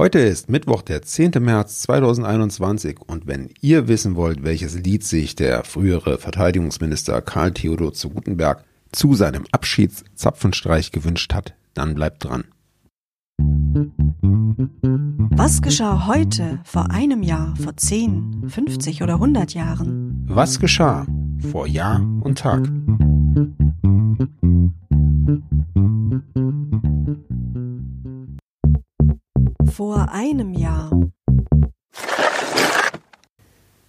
Heute ist Mittwoch, der 10. März 2021 und wenn ihr wissen wollt, welches Lied sich der frühere Verteidigungsminister Karl Theodor zu Gutenberg zu seinem Abschiedszapfenstreich gewünscht hat, dann bleibt dran. Was geschah heute, vor einem Jahr, vor 10, 50 oder 100 Jahren? Was geschah vor Jahr und Tag? Vor einem Jahr.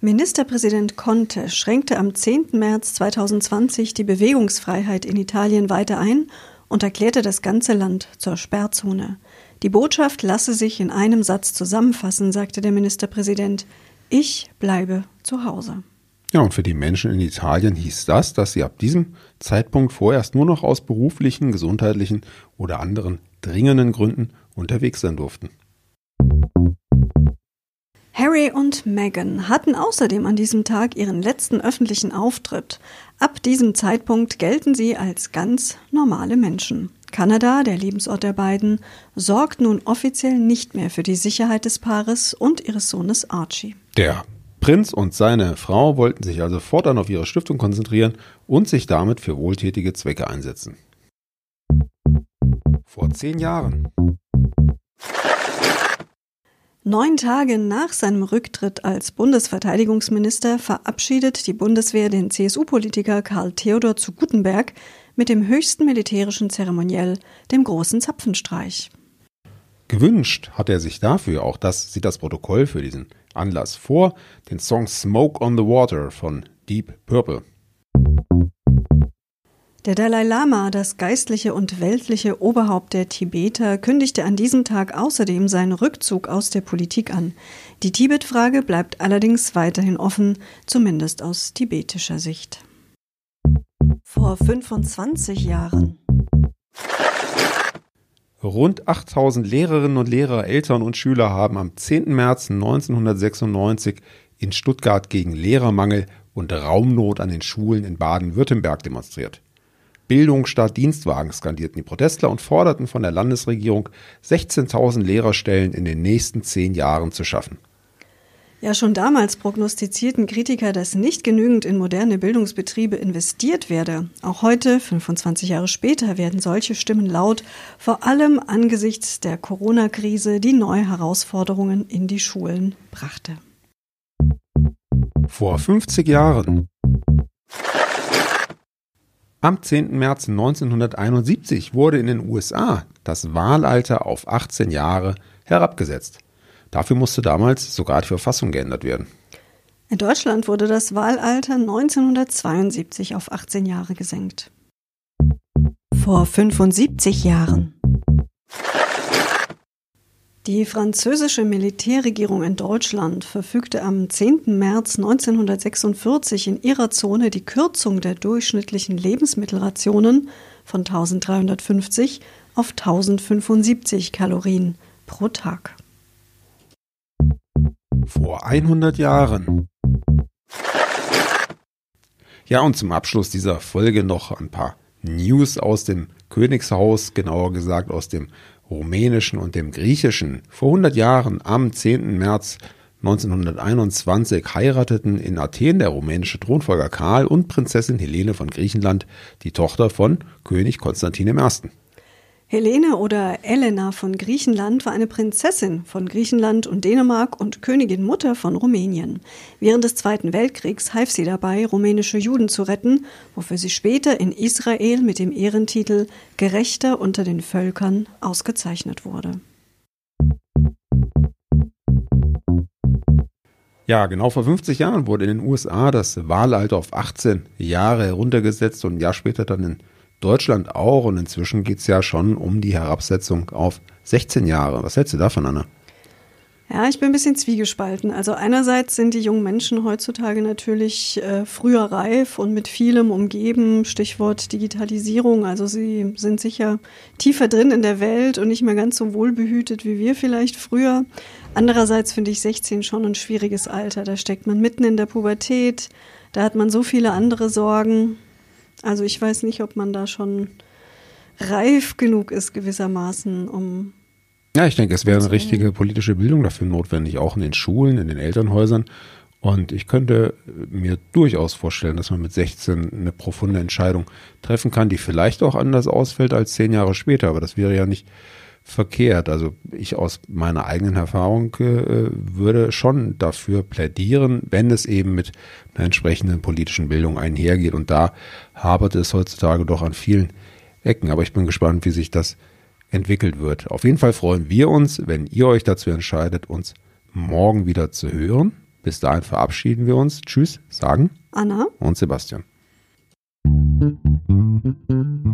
Ministerpräsident Conte schränkte am 10. März 2020 die Bewegungsfreiheit in Italien weiter ein und erklärte das ganze Land zur Sperrzone. Die Botschaft lasse sich in einem Satz zusammenfassen, sagte der Ministerpräsident. Ich bleibe zu Hause. Ja, und für die Menschen in Italien hieß das, dass sie ab diesem Zeitpunkt vorerst nur noch aus beruflichen, gesundheitlichen oder anderen dringenden Gründen unterwegs sein durften. Harry und Meghan hatten außerdem an diesem Tag ihren letzten öffentlichen Auftritt. Ab diesem Zeitpunkt gelten sie als ganz normale Menschen. Kanada, der Lebensort der beiden, sorgt nun offiziell nicht mehr für die Sicherheit des Paares und ihres Sohnes Archie. Der Prinz und seine Frau wollten sich also fortan auf ihre Stiftung konzentrieren und sich damit für wohltätige Zwecke einsetzen. Vor zehn Jahren. Neun Tage nach seinem Rücktritt als Bundesverteidigungsminister verabschiedet die Bundeswehr den CSU-Politiker Karl Theodor zu Gutenberg mit dem höchsten militärischen Zeremoniell, dem großen Zapfenstreich. Gewünscht hat er sich dafür, auch das sieht das Protokoll für diesen Anlass vor, den Song Smoke on the Water von Deep Purple. Der Dalai Lama, das geistliche und weltliche Oberhaupt der Tibeter, kündigte an diesem Tag außerdem seinen Rückzug aus der Politik an. Die Tibet-Frage bleibt allerdings weiterhin offen, zumindest aus tibetischer Sicht. Vor 25 Jahren. Rund 8000 Lehrerinnen und Lehrer, Eltern und Schüler haben am 10. März 1996 in Stuttgart gegen Lehrermangel und Raumnot an den Schulen in Baden-Württemberg demonstriert. Bildung statt Dienstwagen skandierten die Protestler und forderten von der Landesregierung, 16.000 Lehrerstellen in den nächsten zehn Jahren zu schaffen. Ja, schon damals prognostizierten Kritiker, dass nicht genügend in moderne Bildungsbetriebe investiert werde. Auch heute, 25 Jahre später, werden solche Stimmen laut, vor allem angesichts der Corona-Krise, die neue Herausforderungen in die Schulen brachte. Vor 50 Jahren am 10. März 1971 wurde in den USA das Wahlalter auf 18 Jahre herabgesetzt. Dafür musste damals sogar die Verfassung geändert werden. In Deutschland wurde das Wahlalter 1972 auf 18 Jahre gesenkt. Vor 75 Jahren. Die französische Militärregierung in Deutschland verfügte am 10. März 1946 in ihrer Zone die Kürzung der durchschnittlichen Lebensmittelrationen von 1350 auf 1075 Kalorien pro Tag. Vor 100 Jahren. Ja, und zum Abschluss dieser Folge noch ein paar News aus dem Königshaus, genauer gesagt aus dem rumänischen und dem griechischen. Vor 100 Jahren, am 10. März 1921, heirateten in Athen der rumänische Thronfolger Karl und Prinzessin Helene von Griechenland, die Tochter von König Konstantin I. Helene oder Elena von Griechenland war eine Prinzessin von Griechenland und Dänemark und Königin Mutter von Rumänien. Während des Zweiten Weltkriegs half sie dabei, rumänische Juden zu retten, wofür sie später in Israel mit dem Ehrentitel Gerechter unter den Völkern ausgezeichnet wurde. Ja, genau vor 50 Jahren wurde in den USA das Wahlalter auf 18 Jahre heruntergesetzt und ein Jahr später dann in Deutschland auch und inzwischen geht es ja schon um die Herabsetzung auf 16 Jahre. Was hältst du davon, Anna? Ja, ich bin ein bisschen zwiegespalten. Also einerseits sind die jungen Menschen heutzutage natürlich äh, früher reif und mit vielem umgeben, Stichwort Digitalisierung. Also sie sind sicher tiefer drin in der Welt und nicht mehr ganz so wohlbehütet wie wir vielleicht früher. Andererseits finde ich 16 schon ein schwieriges Alter. Da steckt man mitten in der Pubertät, da hat man so viele andere Sorgen. Also ich weiß nicht, ob man da schon reif genug ist gewissermaßen, um Ja, ich denke, es wäre eine richtige politische Bildung dafür notwendig, auch in den Schulen, in den Elternhäusern. Und ich könnte mir durchaus vorstellen, dass man mit 16 eine profunde Entscheidung treffen kann, die vielleicht auch anders ausfällt als zehn Jahre später. Aber das wäre ja nicht verkehrt. Also ich aus meiner eigenen Erfahrung äh, würde schon dafür plädieren, wenn es eben mit einer entsprechenden politischen Bildung einhergeht. Und da hapert es heutzutage doch an vielen Ecken. Aber ich bin gespannt, wie sich das entwickelt wird. Auf jeden Fall freuen wir uns, wenn ihr euch dazu entscheidet, uns morgen wieder zu hören. Bis dahin verabschieden wir uns. Tschüss, sagen Anna und Sebastian.